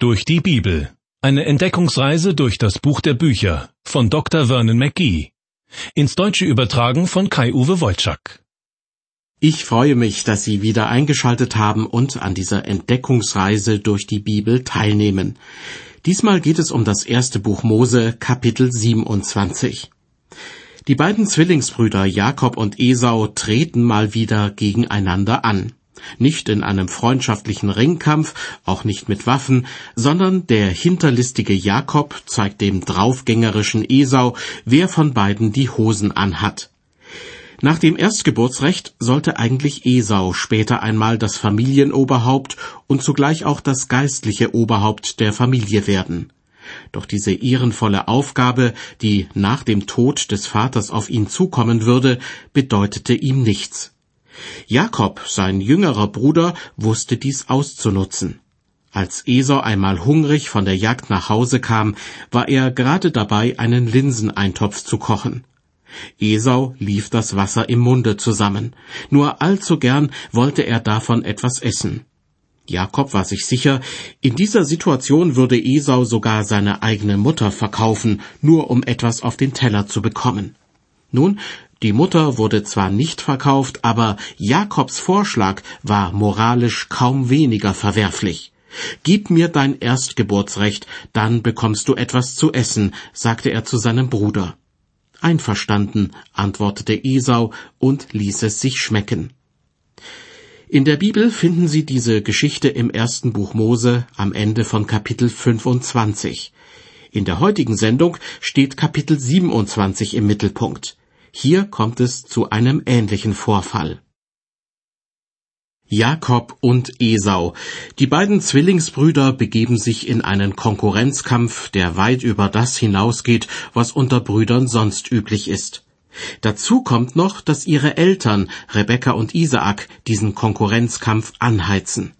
Durch die Bibel. Eine Entdeckungsreise durch das Buch der Bücher von Dr. Vernon McGee. Ins Deutsche übertragen von Kai-Uwe Wolczak. Ich freue mich, dass Sie wieder eingeschaltet haben und an dieser Entdeckungsreise durch die Bibel teilnehmen. Diesmal geht es um das erste Buch Mose, Kapitel 27. Die beiden Zwillingsbrüder Jakob und Esau treten mal wieder gegeneinander an. Nicht in einem freundschaftlichen Ringkampf, auch nicht mit Waffen, sondern der hinterlistige Jakob zeigt dem draufgängerischen Esau, wer von beiden die Hosen anhat. Nach dem Erstgeburtsrecht sollte eigentlich Esau später einmal das Familienoberhaupt und zugleich auch das geistliche Oberhaupt der Familie werden. Doch diese ehrenvolle Aufgabe, die nach dem Tod des Vaters auf ihn zukommen würde, bedeutete ihm nichts. Jakob, sein jüngerer Bruder, wusste dies auszunutzen. Als Esau einmal hungrig von der Jagd nach Hause kam, war er gerade dabei, einen Linseneintopf zu kochen. Esau lief das Wasser im Munde zusammen. Nur allzu gern wollte er davon etwas essen. Jakob war sich sicher, in dieser Situation würde Esau sogar seine eigene Mutter verkaufen, nur um etwas auf den Teller zu bekommen. Nun die Mutter wurde zwar nicht verkauft, aber Jakobs Vorschlag war moralisch kaum weniger verwerflich. Gib mir dein Erstgeburtsrecht, dann bekommst du etwas zu essen, sagte er zu seinem Bruder. Einverstanden, antwortete Esau und ließ es sich schmecken. In der Bibel finden Sie diese Geschichte im ersten Buch Mose am Ende von Kapitel 25. In der heutigen Sendung steht Kapitel 27 im Mittelpunkt. Hier kommt es zu einem ähnlichen Vorfall. Jakob und Esau. Die beiden Zwillingsbrüder begeben sich in einen Konkurrenzkampf, der weit über das hinausgeht, was unter Brüdern sonst üblich ist. Dazu kommt noch, dass ihre Eltern, Rebekka und Isaak, diesen Konkurrenzkampf anheizen.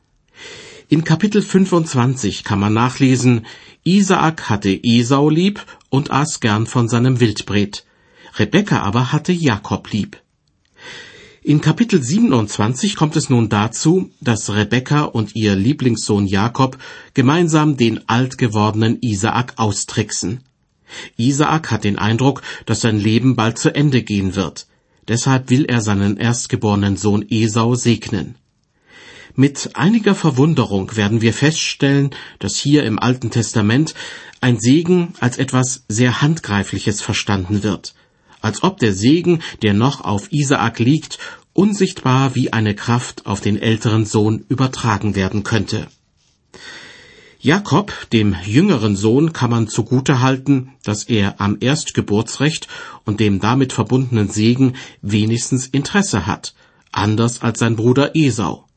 In Kapitel 25 kann man nachlesen, Isaak hatte Esau lieb und aß gern von seinem Wildbret. Rebekka aber hatte Jakob lieb. In Kapitel 27 kommt es nun dazu, dass Rebekka und ihr Lieblingssohn Jakob gemeinsam den alt gewordenen Isaak austricksen. Isaak hat den Eindruck, dass sein Leben bald zu Ende gehen wird. Deshalb will er seinen erstgeborenen Sohn Esau segnen. Mit einiger Verwunderung werden wir feststellen, dass hier im Alten Testament ein Segen als etwas sehr Handgreifliches verstanden wird als ob der Segen, der noch auf Isaak liegt, unsichtbar wie eine Kraft auf den älteren Sohn übertragen werden könnte. Jakob, dem jüngeren Sohn, kann man zugute halten, dass er am Erstgeburtsrecht und dem damit verbundenen Segen wenigstens Interesse hat, anders als sein Bruder Esau.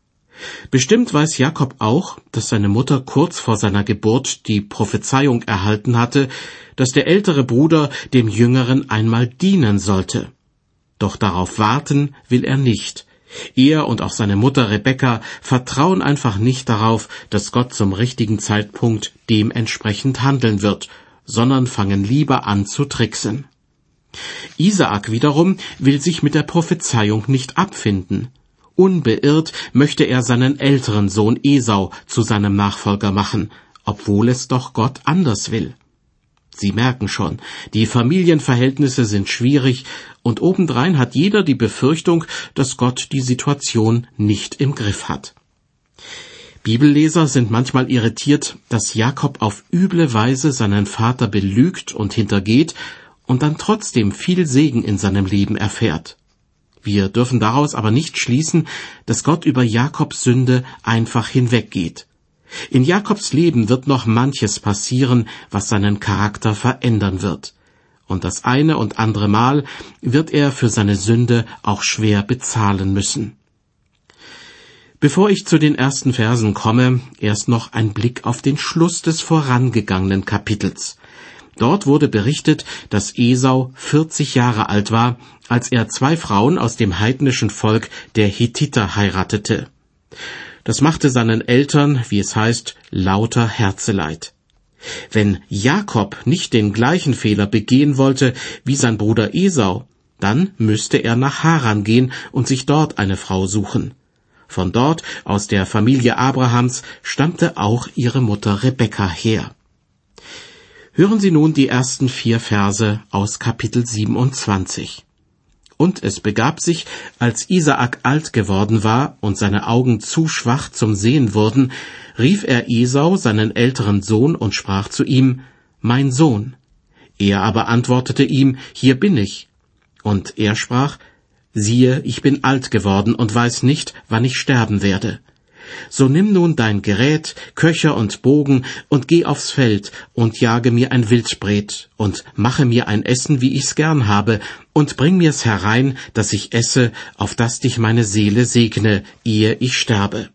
Bestimmt weiß Jakob auch, dass seine Mutter kurz vor seiner Geburt die Prophezeiung erhalten hatte, dass der ältere Bruder dem jüngeren einmal dienen sollte. Doch darauf warten will er nicht. Er und auch seine Mutter Rebekka vertrauen einfach nicht darauf, dass Gott zum richtigen Zeitpunkt dementsprechend handeln wird, sondern fangen lieber an zu tricksen. Isaak wiederum will sich mit der Prophezeiung nicht abfinden. Unbeirrt möchte er seinen älteren Sohn Esau zu seinem Nachfolger machen, obwohl es doch Gott anders will. Sie merken schon, die Familienverhältnisse sind schwierig und obendrein hat jeder die Befürchtung, dass Gott die Situation nicht im Griff hat. Bibelleser sind manchmal irritiert, dass Jakob auf üble Weise seinen Vater belügt und hintergeht und dann trotzdem viel Segen in seinem Leben erfährt. Wir dürfen daraus aber nicht schließen, dass Gott über Jakobs Sünde einfach hinweggeht. In Jakobs Leben wird noch manches passieren, was seinen Charakter verändern wird. Und das eine und andere Mal wird er für seine Sünde auch schwer bezahlen müssen. Bevor ich zu den ersten Versen komme, erst noch ein Blick auf den Schluss des vorangegangenen Kapitels. Dort wurde berichtet, dass Esau 40 Jahre alt war, als er zwei Frauen aus dem heidnischen Volk der Hethiter heiratete. Das machte seinen Eltern, wie es heißt, lauter Herzeleid. Wenn Jakob nicht den gleichen Fehler begehen wollte wie sein Bruder Esau, dann müsste er nach Haran gehen und sich dort eine Frau suchen. Von dort, aus der Familie Abrahams, stammte auch ihre Mutter Rebekka her. Hören Sie nun die ersten vier Verse aus Kapitel 27. Und es begab sich, als Isaak alt geworden war und seine Augen zu schwach zum Sehen wurden, rief er Esau, seinen älteren Sohn, und sprach zu ihm, Mein Sohn. Er aber antwortete ihm, Hier bin ich. Und er sprach, Siehe, ich bin alt geworden und weiß nicht, wann ich sterben werde. So nimm nun dein Gerät, Köcher und Bogen, und geh aufs Feld, und jage mir ein Wildbret, und mache mir ein Essen, wie ich's gern habe, und bring mir's herein, dass ich esse, auf dass dich meine Seele segne, ehe ich sterbe.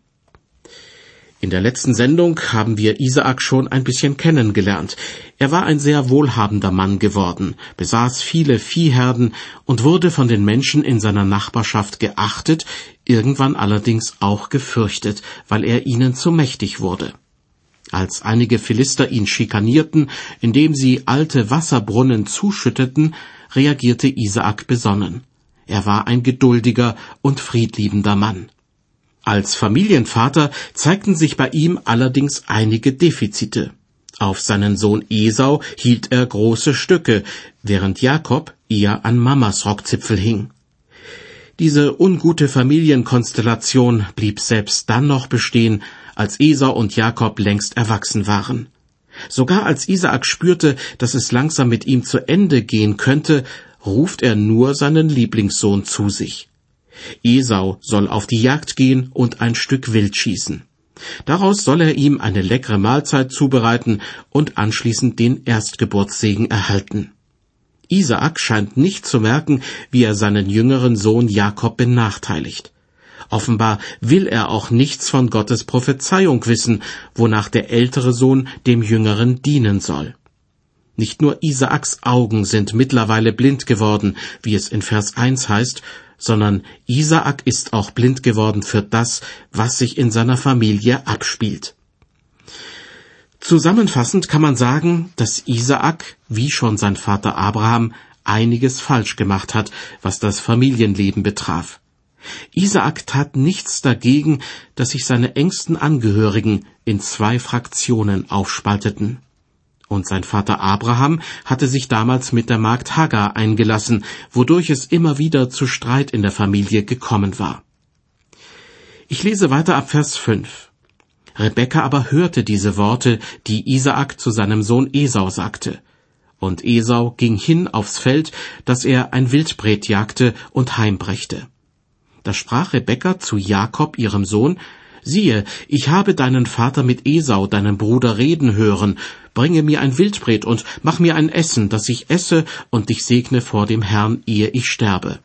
In der letzten Sendung haben wir Isaak schon ein bisschen kennengelernt. Er war ein sehr wohlhabender Mann geworden, besaß viele Viehherden und wurde von den Menschen in seiner Nachbarschaft geachtet, irgendwann allerdings auch gefürchtet, weil er ihnen zu mächtig wurde. Als einige Philister ihn schikanierten, indem sie alte Wasserbrunnen zuschütteten, reagierte Isaak besonnen. Er war ein geduldiger und friedliebender Mann. Als Familienvater zeigten sich bei ihm allerdings einige Defizite. Auf seinen Sohn Esau hielt er große Stücke, während Jakob eher an Mamas Rockzipfel hing. Diese ungute Familienkonstellation blieb selbst dann noch bestehen, als Esau und Jakob längst erwachsen waren. Sogar als Isaak spürte, dass es langsam mit ihm zu Ende gehen könnte, ruft er nur seinen Lieblingssohn zu sich. Esau soll auf die Jagd gehen und ein Stück Wild schießen. Daraus soll er ihm eine leckere Mahlzeit zubereiten und anschließend den Erstgeburtssegen erhalten. Isaak scheint nicht zu merken, wie er seinen jüngeren Sohn Jakob benachteiligt. Offenbar will er auch nichts von Gottes Prophezeiung wissen, wonach der ältere Sohn dem jüngeren dienen soll. Nicht nur Isaaks Augen sind mittlerweile blind geworden, wie es in Vers 1 heißt, sondern Isaak ist auch blind geworden für das, was sich in seiner Familie abspielt. Zusammenfassend kann man sagen, dass Isaak, wie schon sein Vater Abraham, einiges falsch gemacht hat, was das Familienleben betraf. Isaak tat nichts dagegen, dass sich seine engsten Angehörigen in zwei Fraktionen aufspalteten. Und sein Vater Abraham hatte sich damals mit der Magd Hagar eingelassen, wodurch es immer wieder zu Streit in der Familie gekommen war. Ich lese weiter ab Vers 5. Rebekka aber hörte diese Worte, die Isaak zu seinem Sohn Esau sagte. Und Esau ging hin aufs Feld, dass er ein Wildbret jagte und heimbrächte. Da sprach Rebekka zu Jakob, ihrem Sohn, Siehe, ich habe deinen Vater mit Esau, deinem Bruder, reden hören, bringe mir ein Wildbret und mach mir ein Essen, das ich esse und dich segne vor dem Herrn, ehe ich sterbe.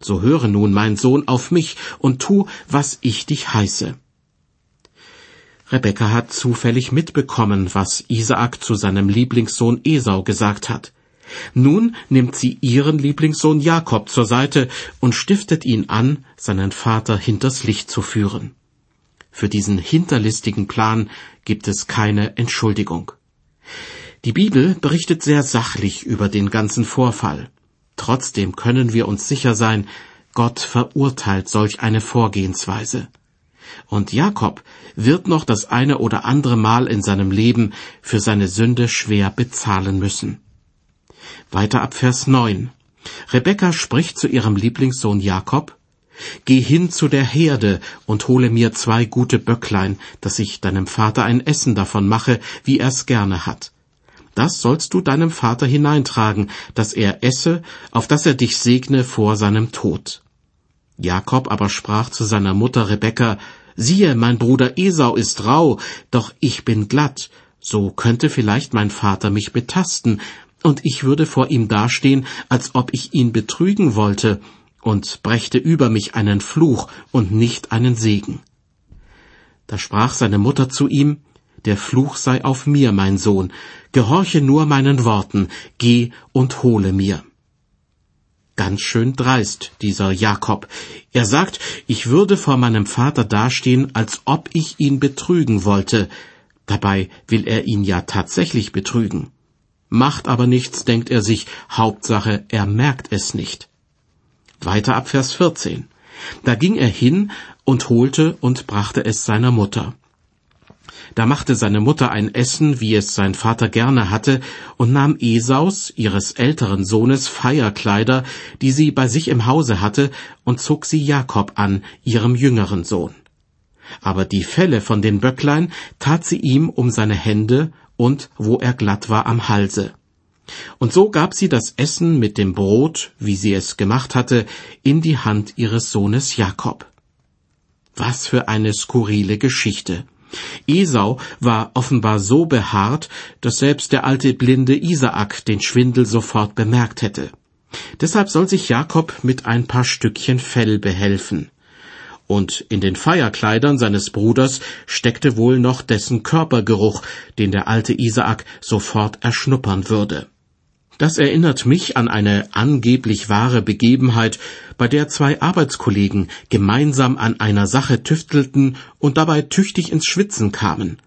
So höre nun, mein Sohn, auf mich und tu, was ich dich heiße. Rebekka hat zufällig mitbekommen, was Isaak zu seinem Lieblingssohn Esau gesagt hat. Nun nimmt sie ihren Lieblingssohn Jakob zur Seite und stiftet ihn an, seinen Vater hinters Licht zu führen. Für diesen hinterlistigen Plan gibt es keine Entschuldigung. Die Bibel berichtet sehr sachlich über den ganzen Vorfall. Trotzdem können wir uns sicher sein, Gott verurteilt solch eine Vorgehensweise. Und Jakob wird noch das eine oder andere Mal in seinem Leben für seine Sünde schwer bezahlen müssen. Weiter ab Vers 9. Rebekka spricht zu ihrem Lieblingssohn Jakob, Geh hin zu der Herde und hole mir zwei gute Böcklein, dass ich deinem Vater ein Essen davon mache, wie er's gerne hat. Das sollst du deinem Vater hineintragen, dass er esse, auf dass er dich segne vor seinem Tod. Jakob aber sprach zu seiner Mutter Rebekka, Siehe, mein Bruder Esau ist rau, doch ich bin glatt, so könnte vielleicht mein Vater mich betasten, und ich würde vor ihm dastehen, als ob ich ihn betrügen wollte, und brächte über mich einen Fluch und nicht einen Segen. Da sprach seine Mutter zu ihm, Der Fluch sei auf mir, mein Sohn, gehorche nur meinen Worten, geh und hole mir. Ganz schön dreist, dieser Jakob. Er sagt, ich würde vor meinem Vater dastehen, als ob ich ihn betrügen wollte. Dabei will er ihn ja tatsächlich betrügen. Macht aber nichts, denkt er sich, Hauptsache, er merkt es nicht. Weiter ab Vers 14. Da ging er hin und holte und brachte es seiner Mutter. Da machte seine Mutter ein Essen, wie es sein Vater gerne hatte, und nahm Esaus, ihres älteren Sohnes, Feierkleider, die sie bei sich im Hause hatte, und zog sie Jakob an, ihrem jüngeren Sohn. Aber die Felle von den Böcklein tat sie ihm um seine Hände und, wo er glatt war, am Halse. Und so gab sie das Essen mit dem Brot, wie sie es gemacht hatte, in die Hand ihres Sohnes Jakob. Was für eine skurrile Geschichte. Esau war offenbar so behaart, dass selbst der alte blinde Isaak den Schwindel sofort bemerkt hätte. Deshalb soll sich Jakob mit ein paar Stückchen Fell behelfen. Und in den Feierkleidern seines Bruders steckte wohl noch dessen Körpergeruch, den der alte Isaak sofort erschnuppern würde. Das erinnert mich an eine angeblich wahre Begebenheit, bei der zwei Arbeitskollegen gemeinsam an einer Sache tüftelten und dabei tüchtig ins Schwitzen kamen.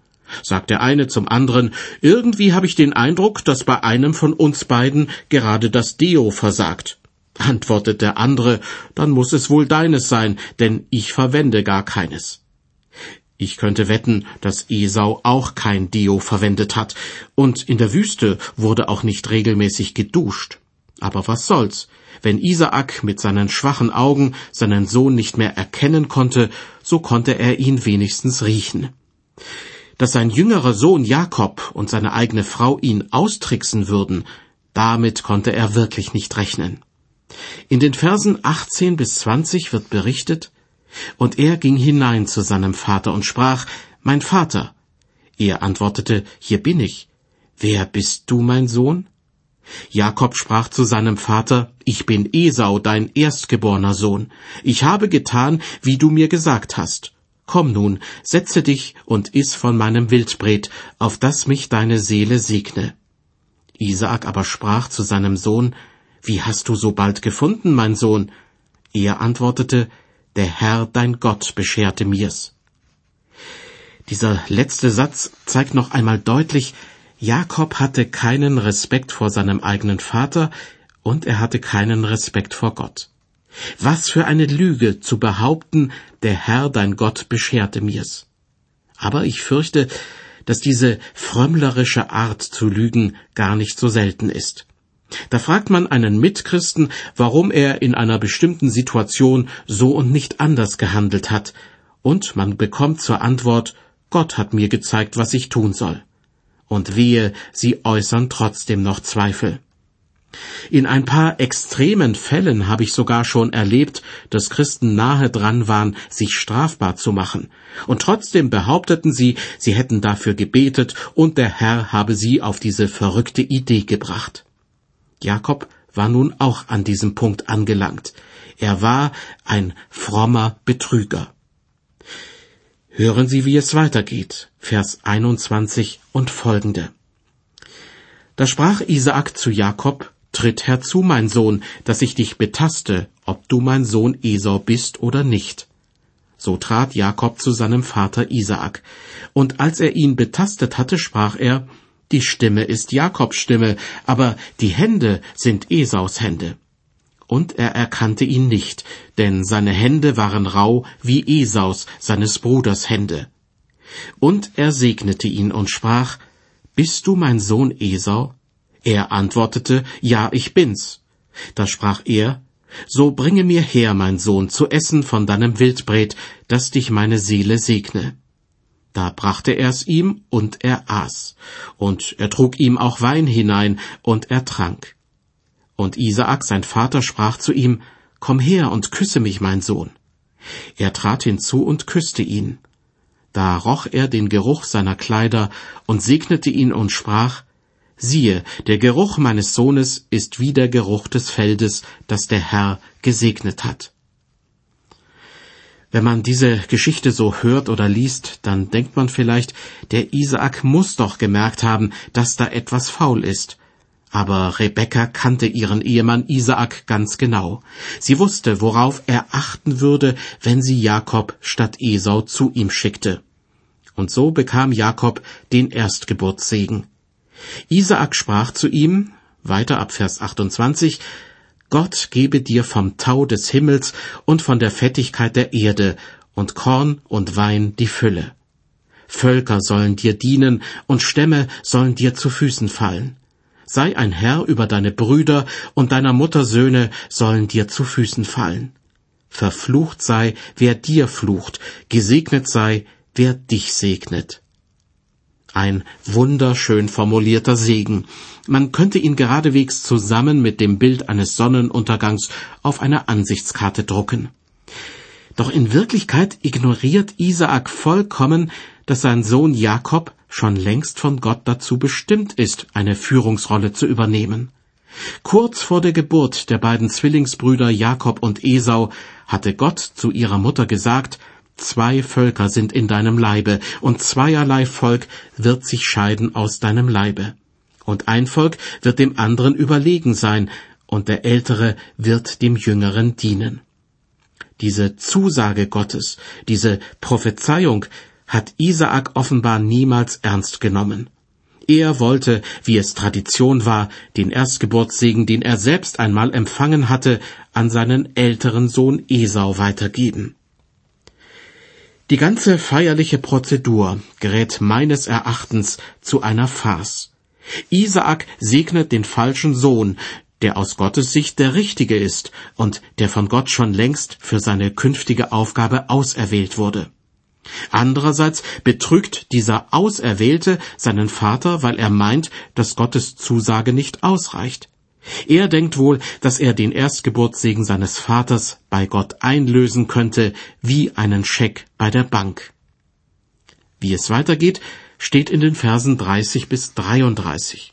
Sagt der eine zum anderen, irgendwie habe ich den Eindruck, dass bei einem von uns beiden gerade das Deo versagt. Antwortet der andere, dann muss es wohl deines sein, denn ich verwende gar keines. Ich könnte wetten, dass Esau auch kein Deo verwendet hat, und in der Wüste wurde auch nicht regelmäßig geduscht. Aber was soll's? Wenn Isaak mit seinen schwachen Augen seinen Sohn nicht mehr erkennen konnte, so konnte er ihn wenigstens riechen. Dass sein jüngerer Sohn Jakob und seine eigene Frau ihn austricksen würden, damit konnte er wirklich nicht rechnen. In den Versen 18 bis 20 wird berichtet, und er ging hinein zu seinem Vater und sprach, Mein Vater. Er antwortete, Hier bin ich. Wer bist du, mein Sohn? Jakob sprach zu seinem Vater, Ich bin Esau, dein erstgeborener Sohn. Ich habe getan, wie du mir gesagt hast. Komm nun, setze dich und iss von meinem Wildbret, auf das mich deine Seele segne. Isaak aber sprach zu seinem Sohn, Wie hast du so bald gefunden, mein Sohn? Er antwortete, der Herr dein Gott bescherte mir's. Dieser letzte Satz zeigt noch einmal deutlich, Jakob hatte keinen Respekt vor seinem eigenen Vater und er hatte keinen Respekt vor Gott. Was für eine Lüge zu behaupten, der Herr dein Gott bescherte mir's. Aber ich fürchte, dass diese frömmlerische Art zu lügen gar nicht so selten ist. Da fragt man einen Mitchristen, warum er in einer bestimmten Situation so und nicht anders gehandelt hat, und man bekommt zur Antwort, Gott hat mir gezeigt, was ich tun soll. Und wehe, sie äußern trotzdem noch Zweifel. In ein paar extremen Fällen habe ich sogar schon erlebt, dass Christen nahe dran waren, sich strafbar zu machen, und trotzdem behaupteten sie, sie hätten dafür gebetet und der Herr habe sie auf diese verrückte Idee gebracht. Jakob war nun auch an diesem Punkt angelangt. Er war ein frommer Betrüger. Hören Sie, wie es weitergeht. Vers 21 und folgende. Da sprach Isaak zu Jakob, Tritt herzu, mein Sohn, dass ich dich betaste, ob du mein Sohn Esau bist oder nicht. So trat Jakob zu seinem Vater Isaak. Und als er ihn betastet hatte, sprach er, die Stimme ist Jakobs Stimme, aber die Hände sind Esaus Hände. Und er erkannte ihn nicht, denn seine Hände waren rau wie Esaus, seines Bruders Hände. Und er segnete ihn und sprach, Bist du mein Sohn Esau? Er antwortete, Ja, ich bin's. Da sprach er, So bringe mir her, mein Sohn, zu essen von deinem Wildbret, dass dich meine Seele segne. Da brachte er's ihm, und er aß. Und er trug ihm auch Wein hinein, und er trank. Und Isaak, sein Vater, sprach zu ihm, Komm her und küsse mich, mein Sohn. Er trat hinzu und küsste ihn. Da roch er den Geruch seiner Kleider und segnete ihn und sprach, Siehe, der Geruch meines Sohnes ist wie der Geruch des Feldes, das der Herr gesegnet hat. Wenn man diese Geschichte so hört oder liest, dann denkt man vielleicht, der Isaak muss doch gemerkt haben, dass da etwas faul ist. Aber Rebekka kannte ihren Ehemann Isaak ganz genau. Sie wusste, worauf er achten würde, wenn sie Jakob statt Esau zu ihm schickte. Und so bekam Jakob den Erstgeburtssegen. Isaak sprach zu ihm, weiter ab Vers 28, Gott gebe dir vom Tau des Himmels und von der Fettigkeit der Erde und Korn und Wein die Fülle. Völker sollen dir dienen und Stämme sollen dir zu Füßen fallen. Sei ein Herr über deine Brüder und deiner Mutter Söhne sollen dir zu Füßen fallen. Verflucht sei, wer dir flucht, gesegnet sei, wer dich segnet. Ein wunderschön formulierter Segen. Man könnte ihn geradewegs zusammen mit dem Bild eines Sonnenuntergangs auf einer Ansichtskarte drucken. Doch in Wirklichkeit ignoriert Isaak vollkommen, dass sein Sohn Jakob schon längst von Gott dazu bestimmt ist, eine Führungsrolle zu übernehmen. Kurz vor der Geburt der beiden Zwillingsbrüder Jakob und Esau hatte Gott zu ihrer Mutter gesagt, Zwei Völker sind in deinem Leibe, und zweierlei Volk wird sich scheiden aus deinem Leibe. Und ein Volk wird dem anderen überlegen sein, und der Ältere wird dem Jüngeren dienen. Diese Zusage Gottes, diese Prophezeiung hat Isaak offenbar niemals ernst genommen. Er wollte, wie es Tradition war, den Erstgeburtssegen, den er selbst einmal empfangen hatte, an seinen älteren Sohn Esau weitergeben. Die ganze feierliche Prozedur gerät meines Erachtens zu einer Farce. Isaak segnet den falschen Sohn, der aus Gottes Sicht der richtige ist und der von Gott schon längst für seine künftige Aufgabe auserwählt wurde. Andererseits betrügt dieser Auserwählte seinen Vater, weil er meint, dass Gottes Zusage nicht ausreicht. Er denkt wohl, dass er den Erstgeburtssegen seines Vaters bei Gott einlösen könnte, wie einen Scheck bei der Bank. Wie es weitergeht, steht in den Versen 30 bis 33.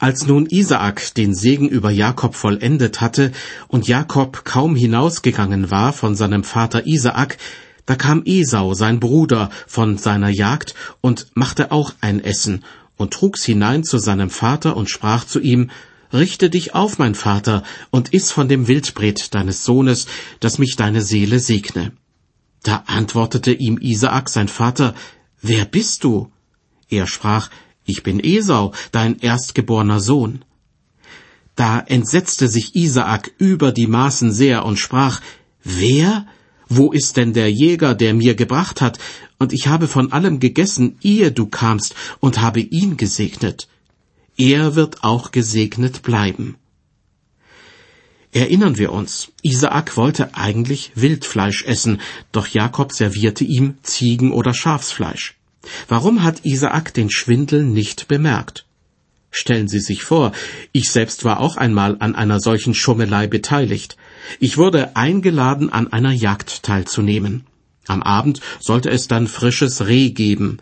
Als nun Isaak den Segen über Jakob vollendet hatte und Jakob kaum hinausgegangen war von seinem Vater Isaak, da kam Esau, sein Bruder, von seiner Jagd und machte auch ein Essen und trug's hinein zu seinem Vater und sprach zu ihm, Richte dich auf, mein Vater, und iss von dem Wildbret deines Sohnes, dass mich deine Seele segne. Da antwortete ihm Isaak, sein Vater, Wer bist du? Er sprach, Ich bin Esau, dein erstgeborener Sohn. Da entsetzte sich Isaak über die Maßen sehr und sprach, Wer? Wo ist denn der Jäger, der mir gebracht hat? Und ich habe von allem gegessen, ehe du kamst, und habe ihn gesegnet. Er wird auch gesegnet bleiben. Erinnern wir uns, Isaak wollte eigentlich Wildfleisch essen, doch Jakob servierte ihm Ziegen- oder Schafsfleisch. Warum hat Isaak den Schwindel nicht bemerkt? Stellen Sie sich vor, ich selbst war auch einmal an einer solchen Schummelei beteiligt. Ich wurde eingeladen, an einer Jagd teilzunehmen. Am Abend sollte es dann frisches Reh geben.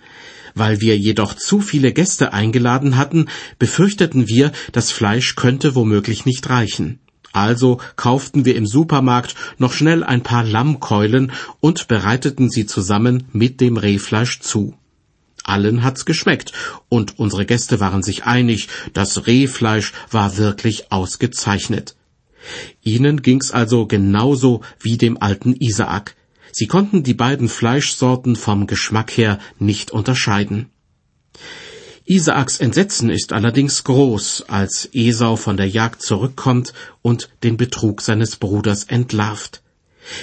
Weil wir jedoch zu viele Gäste eingeladen hatten, befürchteten wir, das Fleisch könnte womöglich nicht reichen. Also kauften wir im Supermarkt noch schnell ein paar Lammkeulen und bereiteten sie zusammen mit dem Rehfleisch zu. Allen hat's geschmeckt, und unsere Gäste waren sich einig, das Rehfleisch war wirklich ausgezeichnet. Ihnen ging's also genauso wie dem alten Isaak. Sie konnten die beiden Fleischsorten vom Geschmack her nicht unterscheiden. Isaaks Entsetzen ist allerdings groß, als Esau von der Jagd zurückkommt und den Betrug seines Bruders entlarvt.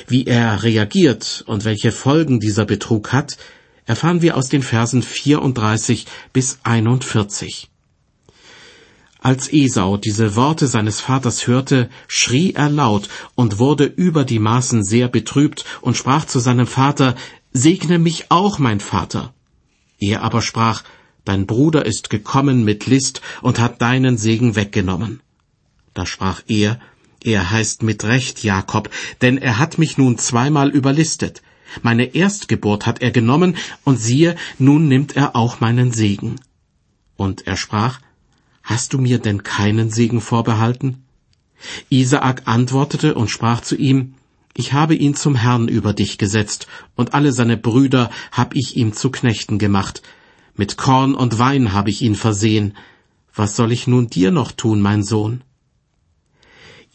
Wie er reagiert und welche Folgen dieser Betrug hat, erfahren wir aus den Versen 34 bis 41. Als Esau diese Worte seines Vaters hörte, schrie er laut und wurde über die Maßen sehr betrübt und sprach zu seinem Vater, Segne mich auch, mein Vater. Er aber sprach, Dein Bruder ist gekommen mit List und hat deinen Segen weggenommen. Da sprach er, Er heißt mit Recht Jakob, denn er hat mich nun zweimal überlistet. Meine Erstgeburt hat er genommen, und siehe, nun nimmt er auch meinen Segen. Und er sprach, Hast du mir denn keinen Segen vorbehalten? Isaak antwortete und sprach zu ihm, Ich habe ihn zum Herrn über dich gesetzt, und alle seine Brüder hab ich ihm zu Knechten gemacht. Mit Korn und Wein habe ich ihn versehen. Was soll ich nun dir noch tun, mein Sohn?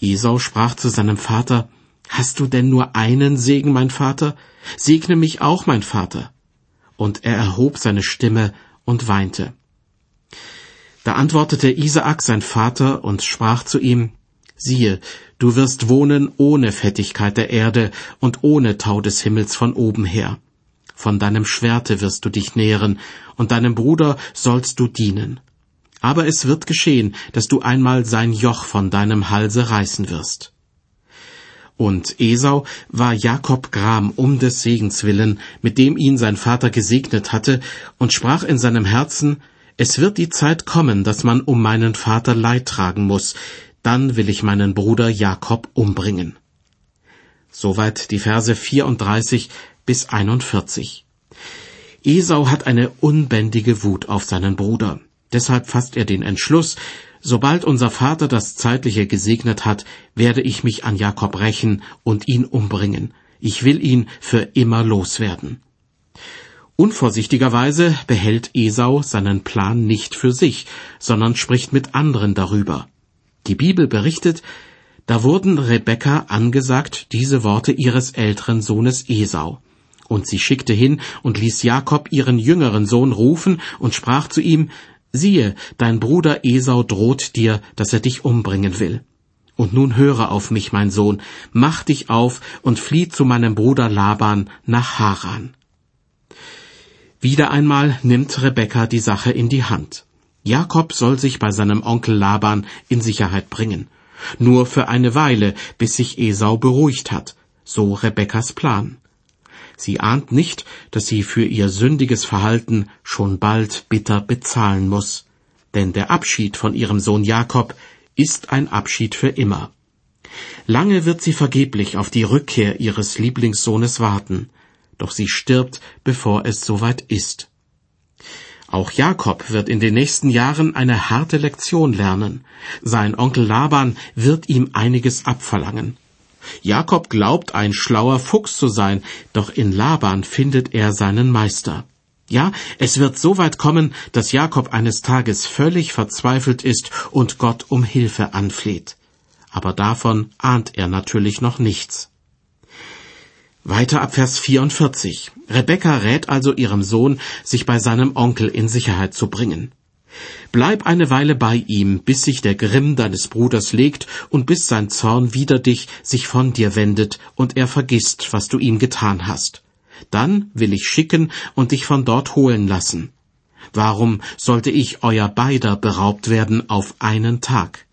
Esau sprach zu seinem Vater, Hast du denn nur einen Segen, mein Vater? Segne mich auch, mein Vater. Und er erhob seine Stimme und weinte. Da antwortete Isaak sein Vater und sprach zu ihm, Siehe, du wirst wohnen ohne Fettigkeit der Erde und ohne Tau des Himmels von oben her. Von deinem Schwerte wirst du dich nähren, und deinem Bruder sollst du dienen. Aber es wird geschehen, dass du einmal sein Joch von deinem Halse reißen wirst. Und Esau war Jakob Gram um des Segens willen, mit dem ihn sein Vater gesegnet hatte, und sprach in seinem Herzen, es wird die Zeit kommen, dass man um meinen Vater Leid tragen muss, dann will ich meinen Bruder Jakob umbringen. Soweit die Verse 34 bis 41. Esau hat eine unbändige Wut auf seinen Bruder. Deshalb fasst er den Entschluss, sobald unser Vater das Zeitliche gesegnet hat, werde ich mich an Jakob rächen und ihn umbringen. Ich will ihn für immer loswerden. Unvorsichtigerweise behält Esau seinen Plan nicht für sich, sondern spricht mit anderen darüber. Die Bibel berichtet, da wurden Rebekka angesagt diese Worte ihres älteren Sohnes Esau. Und sie schickte hin und ließ Jakob ihren jüngeren Sohn rufen und sprach zu ihm, siehe, dein Bruder Esau droht dir, dass er dich umbringen will. Und nun höre auf mich, mein Sohn, mach dich auf und flieh zu meinem Bruder Laban nach Haran. Wieder einmal nimmt Rebekka die Sache in die Hand. Jakob soll sich bei seinem Onkel Laban in Sicherheit bringen. Nur für eine Weile, bis sich Esau beruhigt hat. So Rebekkas Plan. Sie ahnt nicht, dass sie für ihr sündiges Verhalten schon bald bitter bezahlen muss. Denn der Abschied von ihrem Sohn Jakob ist ein Abschied für immer. Lange wird sie vergeblich auf die Rückkehr ihres Lieblingssohnes warten, doch sie stirbt, bevor es soweit ist. Auch Jakob wird in den nächsten Jahren eine harte Lektion lernen. Sein Onkel Laban wird ihm einiges abverlangen. Jakob glaubt, ein schlauer Fuchs zu sein, doch in Laban findet er seinen Meister. Ja, es wird so weit kommen, dass Jakob eines Tages völlig verzweifelt ist und Gott um Hilfe anfleht. Aber davon ahnt er natürlich noch nichts. Weiter ab Vers 44. Rebekka rät also ihrem Sohn, sich bei seinem Onkel in Sicherheit zu bringen. Bleib eine Weile bei ihm, bis sich der Grimm deines Bruders legt und bis sein Zorn wider dich sich von dir wendet und er vergisst, was du ihm getan hast. Dann will ich schicken und dich von dort holen lassen. Warum sollte ich euer beider beraubt werden auf einen Tag?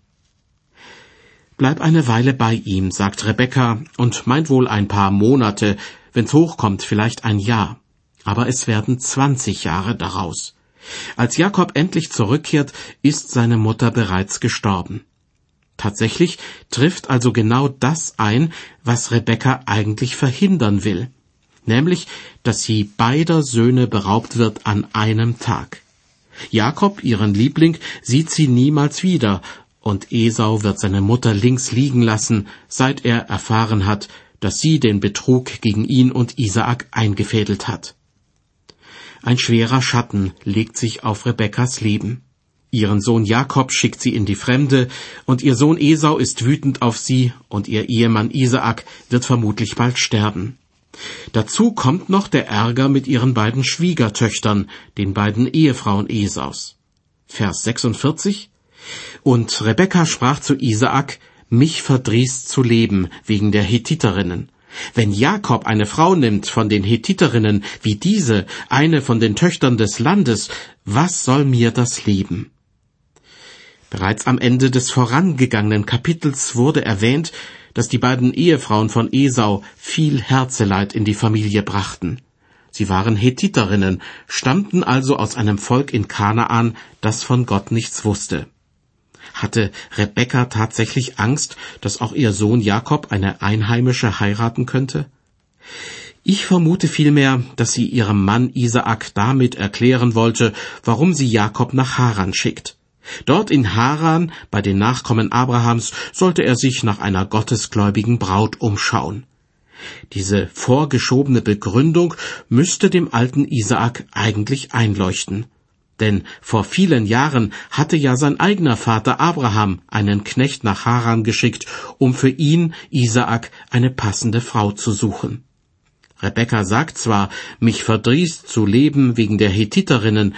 Bleib eine Weile bei ihm, sagt Rebekka, und meint wohl ein paar Monate, wenn's hochkommt, vielleicht ein Jahr. Aber es werden zwanzig Jahre daraus. Als Jakob endlich zurückkehrt, ist seine Mutter bereits gestorben. Tatsächlich trifft also genau das ein, was Rebekka eigentlich verhindern will, nämlich, dass sie beider Söhne beraubt wird an einem Tag. Jakob, ihren Liebling, sieht sie niemals wieder, und Esau wird seine Mutter links liegen lassen, seit er erfahren hat, dass sie den Betrug gegen ihn und Isaak eingefädelt hat. Ein schwerer Schatten legt sich auf Rebekkas Leben. Ihren Sohn Jakob schickt sie in die Fremde, und ihr Sohn Esau ist wütend auf sie, und ihr Ehemann Isaak wird vermutlich bald sterben. Dazu kommt noch der Ärger mit ihren beiden Schwiegertöchtern, den beiden Ehefrauen Esaus. Vers 46 Und Rebekka sprach zu Isaak, mich verdrießt zu leben wegen der Hethiterinnen. Wenn Jakob eine Frau nimmt von den Hethiterinnen wie diese, eine von den Töchtern des Landes, was soll mir das Leben? Bereits am Ende des vorangegangenen Kapitels wurde erwähnt, dass die beiden Ehefrauen von Esau viel Herzeleid in die Familie brachten. Sie waren Hethiterinnen, stammten also aus einem Volk in Kanaan, das von Gott nichts wusste. Hatte Rebekka tatsächlich Angst, dass auch ihr Sohn Jakob eine Einheimische heiraten könnte? Ich vermute vielmehr, dass sie ihrem Mann Isaak damit erklären wollte, warum sie Jakob nach Haran schickt. Dort in Haran, bei den Nachkommen Abrahams, sollte er sich nach einer gottesgläubigen Braut umschauen. Diese vorgeschobene Begründung müsste dem alten Isaak eigentlich einleuchten. Denn vor vielen Jahren hatte ja sein eigener Vater Abraham einen Knecht nach Haran geschickt, um für ihn, Isaak, eine passende Frau zu suchen. Rebekka sagt zwar, mich verdrießt zu leben wegen der Hethiterinnen,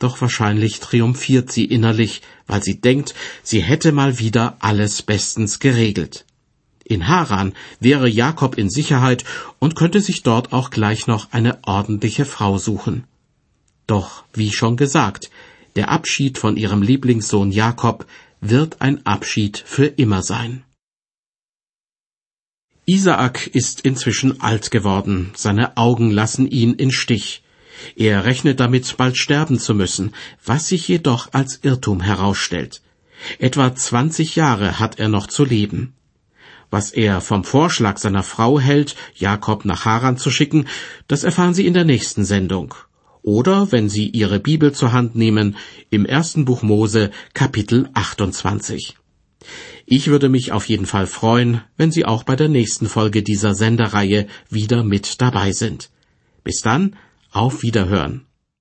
Doch wahrscheinlich triumphiert sie innerlich, weil sie denkt, sie hätte mal wieder alles bestens geregelt. In Haran wäre Jakob in Sicherheit und könnte sich dort auch gleich noch eine ordentliche Frau suchen. Doch, wie schon gesagt, der Abschied von ihrem Lieblingssohn Jakob wird ein Abschied für immer sein. Isaak ist inzwischen alt geworden, seine Augen lassen ihn in Stich. Er rechnet damit, bald sterben zu müssen, was sich jedoch als Irrtum herausstellt. Etwa zwanzig Jahre hat er noch zu leben. Was er vom Vorschlag seiner Frau hält, Jakob nach Haran zu schicken, das erfahren Sie in der nächsten Sendung. Oder, wenn Sie Ihre Bibel zur Hand nehmen, im ersten Buch Mose, Kapitel 28. Ich würde mich auf jeden Fall freuen, wenn Sie auch bei der nächsten Folge dieser Sendereihe wieder mit dabei sind. Bis dann, auf Wiederhören.